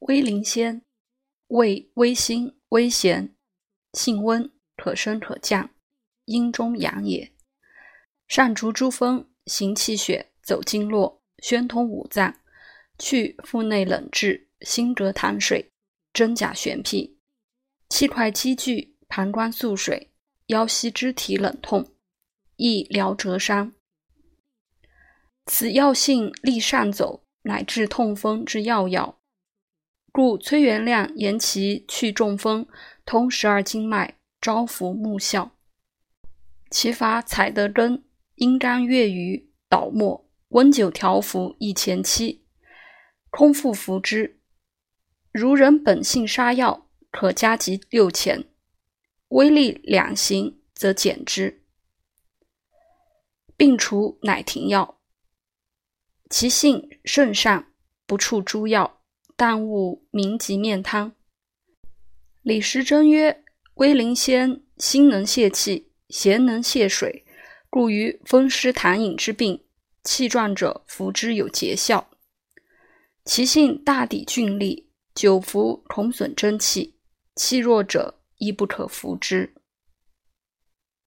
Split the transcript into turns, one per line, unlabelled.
威灵仙，味微辛，微咸，性温，可升可降，阴中阳也。善除诸风，行气血，走经络，宣通五脏，去腹内冷滞，心隔痰水，真假玄僻，气快积聚，膀胱宿水，腰膝肢体冷痛，易疗折伤。此药性利上走，乃治痛风之要药。故崔元亮言其去中风，通十二经脉，招服目效。其法采得根，阴干月余，捣末，温酒调服一钱七，空腹服之。如人本性杀药，可加及六钱。威力两行，则减之。病除乃停药。其性甚善，不处诸药，但勿名及面汤。李时珍曰：“威灵仙，心能泄气，邪能泄水，故于风湿痰饮之病，气壮者服之有节效。其性大抵峻利，久服恐损真气，气弱者亦不可服之。”